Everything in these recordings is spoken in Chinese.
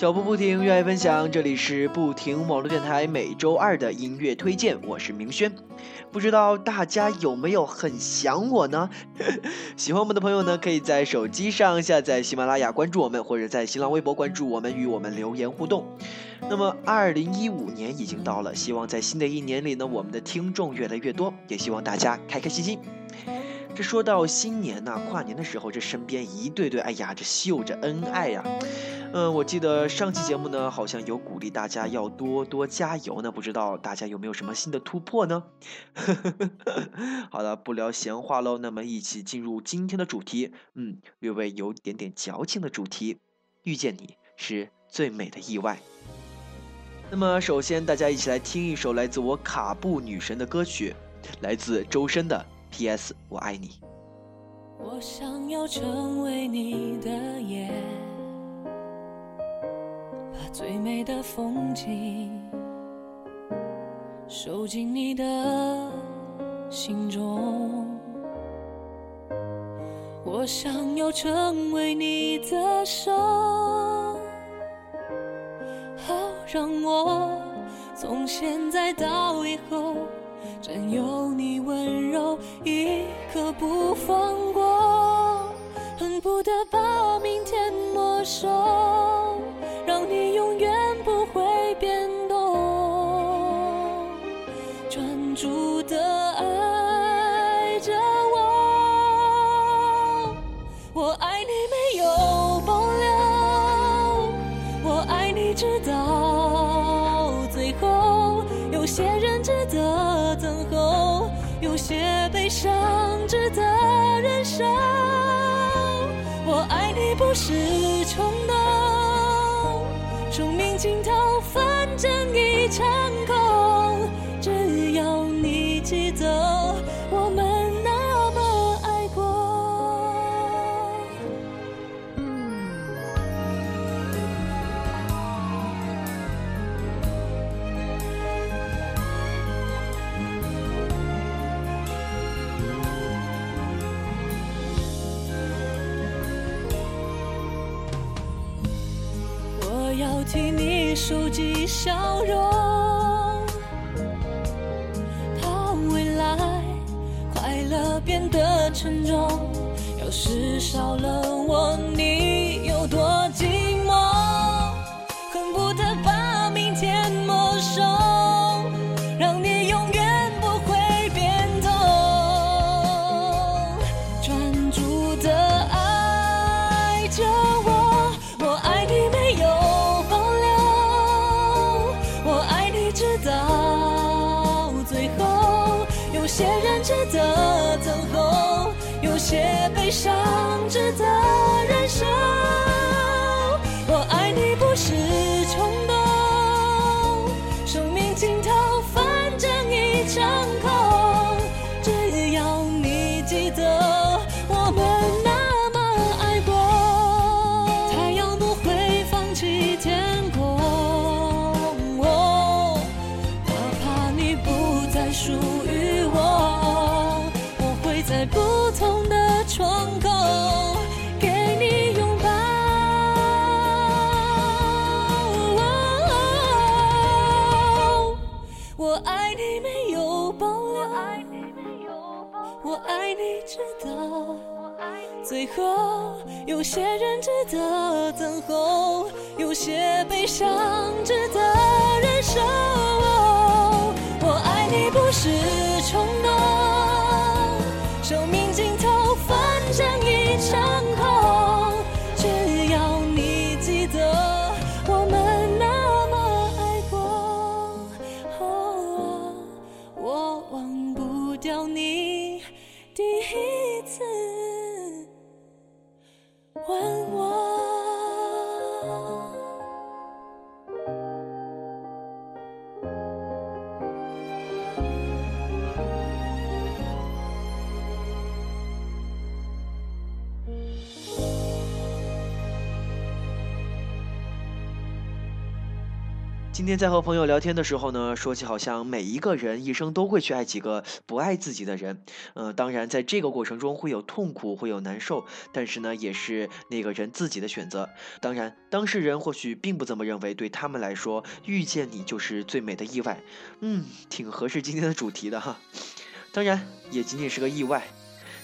脚步不停，热爱分享。这里是不停网络电台每周二的音乐推荐，我是明轩。不知道大家有没有很想我呢？喜欢我们的朋友呢，可以在手机上下载喜马拉雅，关注我们，或者在新浪微博关注我们，与我们留言互动。那么，二零一五年已经到了，希望在新的一年里呢，我们的听众越来越多，也希望大家开开心心。这说到新年呐，跨年的时候，这身边一对对，哎呀，这秀着恩爱呀。嗯，我记得上期节目呢，好像有鼓励大家要多多加油呢。不知道大家有没有什么新的突破呢？好了，不聊闲话喽，那么一起进入今天的主题。嗯，略微有点点矫情的主题，遇见你是最美的意外。那么首先，大家一起来听一首来自我卡布女神的歌曲，来自周深的《P.S. 我爱你》。我想要成为你的眼。最美的风景收进你的心中，我想要成为你的手，好让我从现在到以后占有你温柔一刻不放过，恨不得把明天没收。不是冲动。生命尽头，反正一场收集笑容，怕未来快乐变得沉重。要是少了可。有些人值得等候，有些悲伤值得忍受。我爱你不是冲动，今天在和朋友聊天的时候呢，说起好像每一个人一生都会去爱几个不爱自己的人，嗯，当然在这个过程中会有痛苦，会有难受，但是呢，也是那个人自己的选择。当然，当事人或许并不这么认为，对他们来说，遇见你就是最美的意外。嗯，挺合适今天的主题的哈。当然，也仅仅是个意外。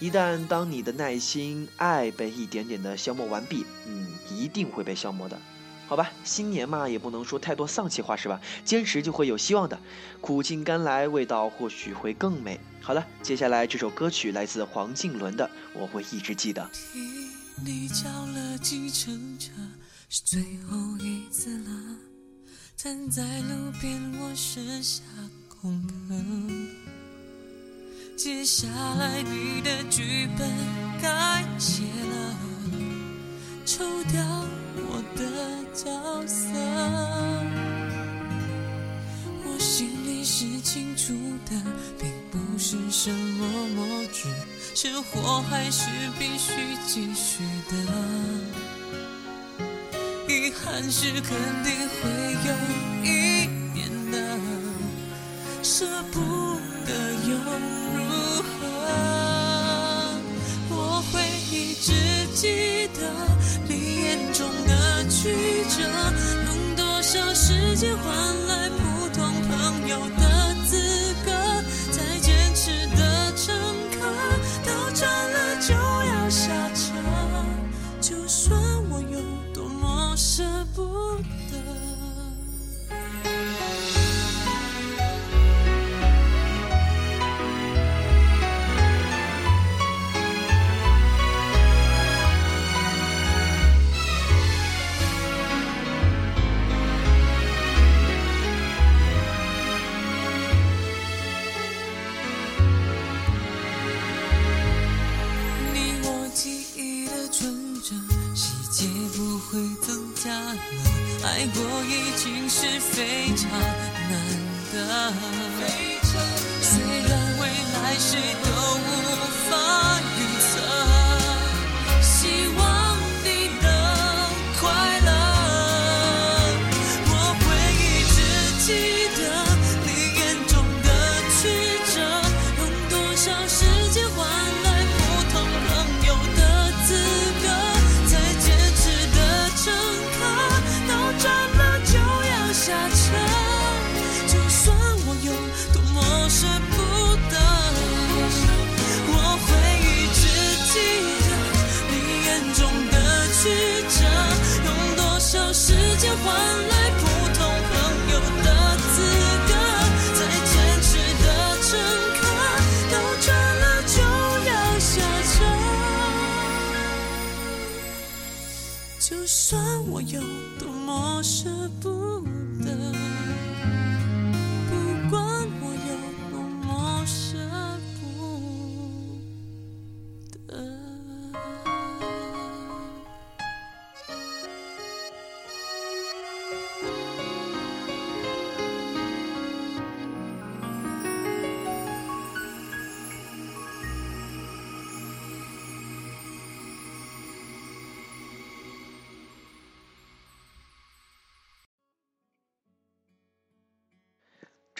一旦当你的耐心、爱被一点点的消磨完毕，嗯，一定会被消磨的。好吧，新年嘛，也不能说太多丧气话，是吧？坚持就会有希望的，苦尽甘来，味道或许会更美。好了，接下来这首歌曲来自黄靖伦的《我会一直记得》。你叫了计程车，是最后一次了。站在路边，我剩下空壳。接下来你的剧本该写了，抽掉我的角色。我心里是清楚的，并不是什么默剧，生活还是必须继续的。遗憾是肯定会有一年的，舍不得又如何？我会一直记得曲折，用多少时间换来爱过已经是非常难得。虽然未来谁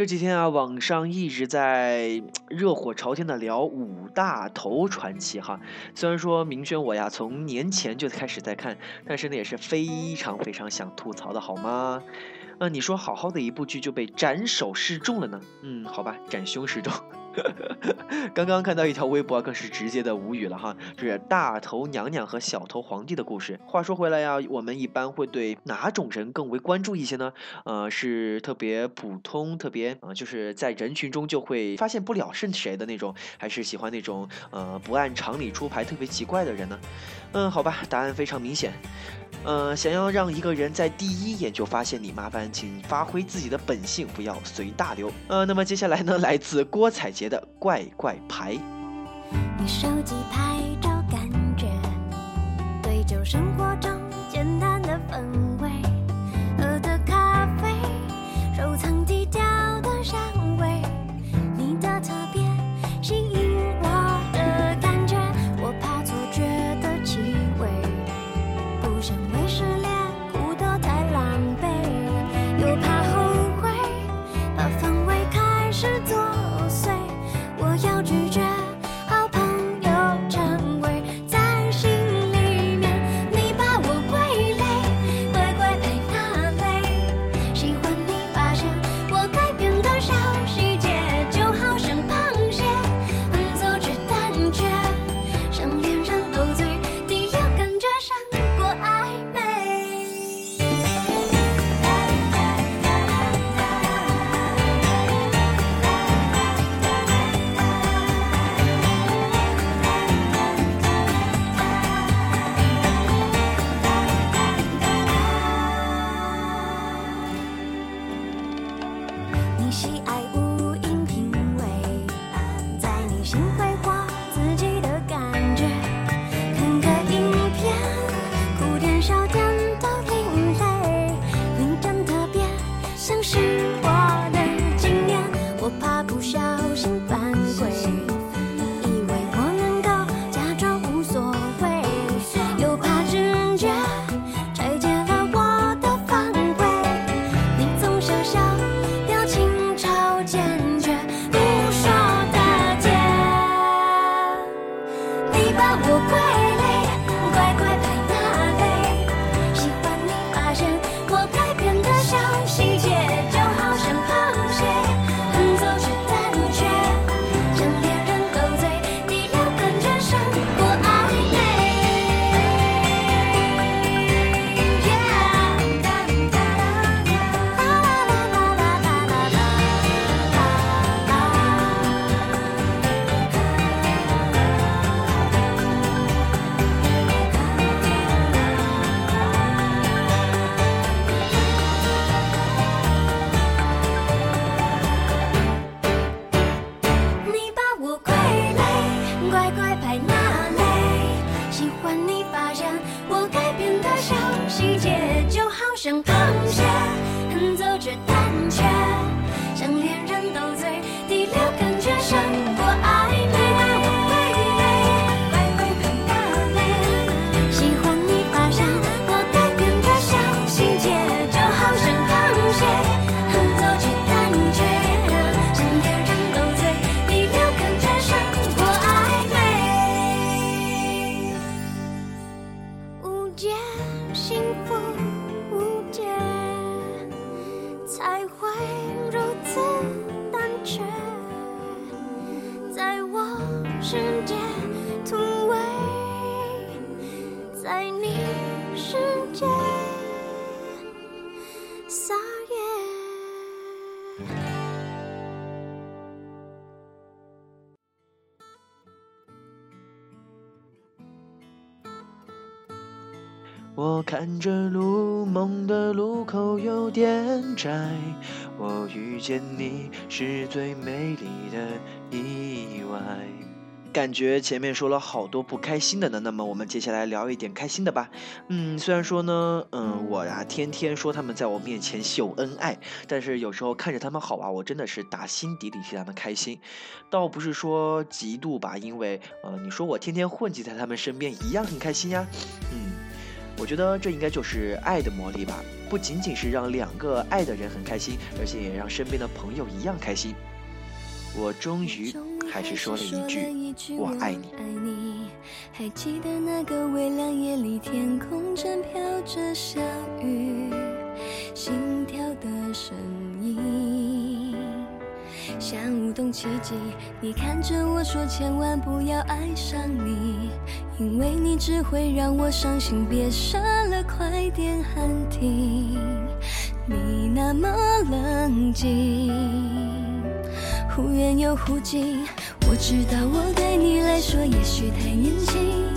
这几天啊，网上一直在热火朝天的聊五大头传奇哈。虽然说明轩我呀从年前就开始在看，但是呢也是非常非常想吐槽的好吗？啊，你说好好的一部剧就被斩首示众了呢？嗯，好吧，斩凶示众。刚刚看到一条微博，更是直接的无语了哈。这是大头娘娘和小头皇帝的故事。话说回来呀，我们一般会对哪种人更为关注一些呢？呃，是特别普通、特别呃，就是在人群中就会发现不了是谁的那种，还是喜欢那种呃不按常理出牌、特别奇怪的人呢？嗯，好吧，答案非常明显。呃，想要让一个人在第一眼就发现你，麻烦请发挥自己的本性，不要随大流。呃，那么接下来呢，来自郭采洁的《怪怪牌》。你手机在你世界撒野。我看着路，梦的路口有点窄。我遇见你是最美丽的意。感觉前面说了好多不开心的呢，那么我们接下来聊一点开心的吧。嗯，虽然说呢，嗯，我呀天天说他们在我面前秀恩爱，但是有时候看着他们好啊，我真的是打心底里替他们开心。倒不是说嫉妒吧，因为呃，你说我天天混迹在他们身边一样很开心呀。嗯。我觉得这应该就是爱的魔力吧，不仅仅是让两个爱的人很开心，而且也让身边的朋友一样开心。我终于还是说了一句“我爱你”。还记得那个微凉夜里，天空正飘着小雨，心跳的声音像舞动奇迹。你看着我说，千万不要爱上你，因为你只会让我伤心。别傻了，快点喊停。你那么冷静。忽远又忽近，我知道我对你来说也许太年轻。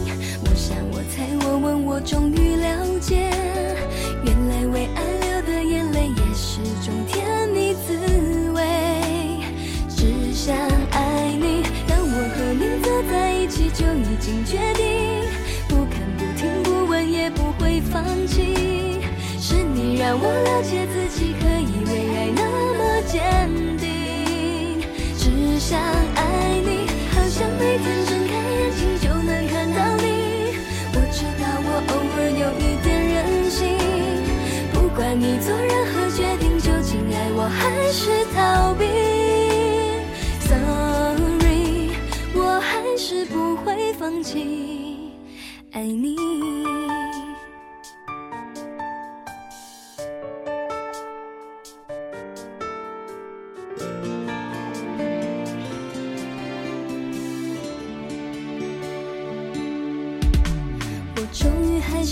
我想我猜我问我终于了解，原来为爱流的眼泪也是种甜蜜滋味。只想爱你，当我和你走在一起就已经决定，不看不听不问也不会放弃。是你让我了解自己可以为爱那么坚定。想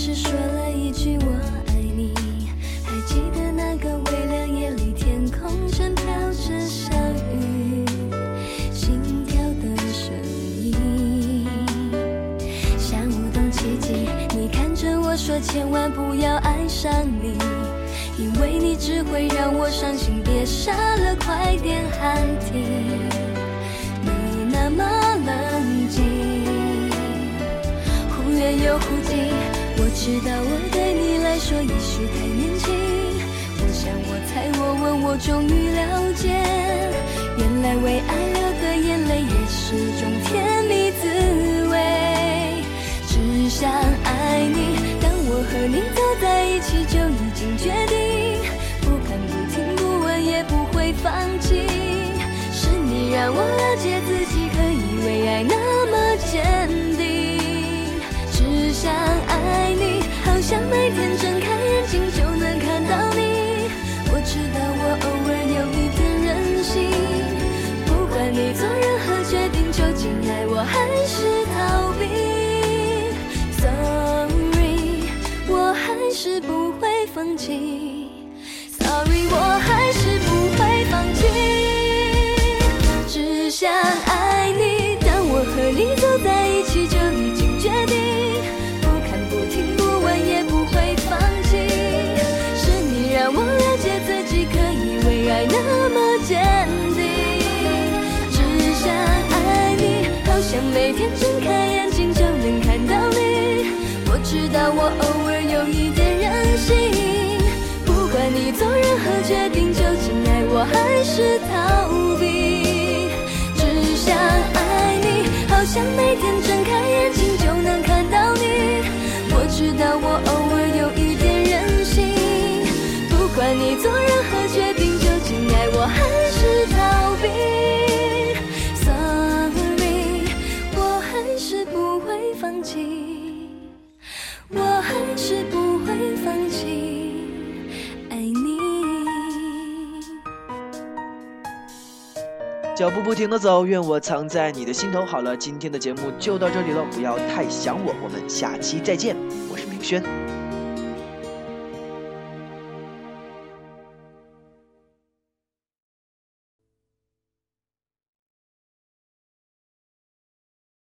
是说了一句我爱你。还记得那个微凉夜里，天空正飘着小雨，心跳的声音像舞动奇迹。你看着我说千万不要爱上你，因为你只会让我伤心。别傻了，快点喊停。你那么冷静。忽远又忽。知道我对你来说也许太年轻。我想我猜我问我终于了解，原来为爱流的眼泪也是种甜蜜滋味。只想爱你，当我和你走在一起就已经决定，不看不听不问也不会放弃。是你让我了解自，想，每天睁开眼睛就能看到你。我知道我偶脚步不停的走，愿我藏在你的心头。好了，今天的节目就到这里了，不要太想我，我们下期再见。我是明轩。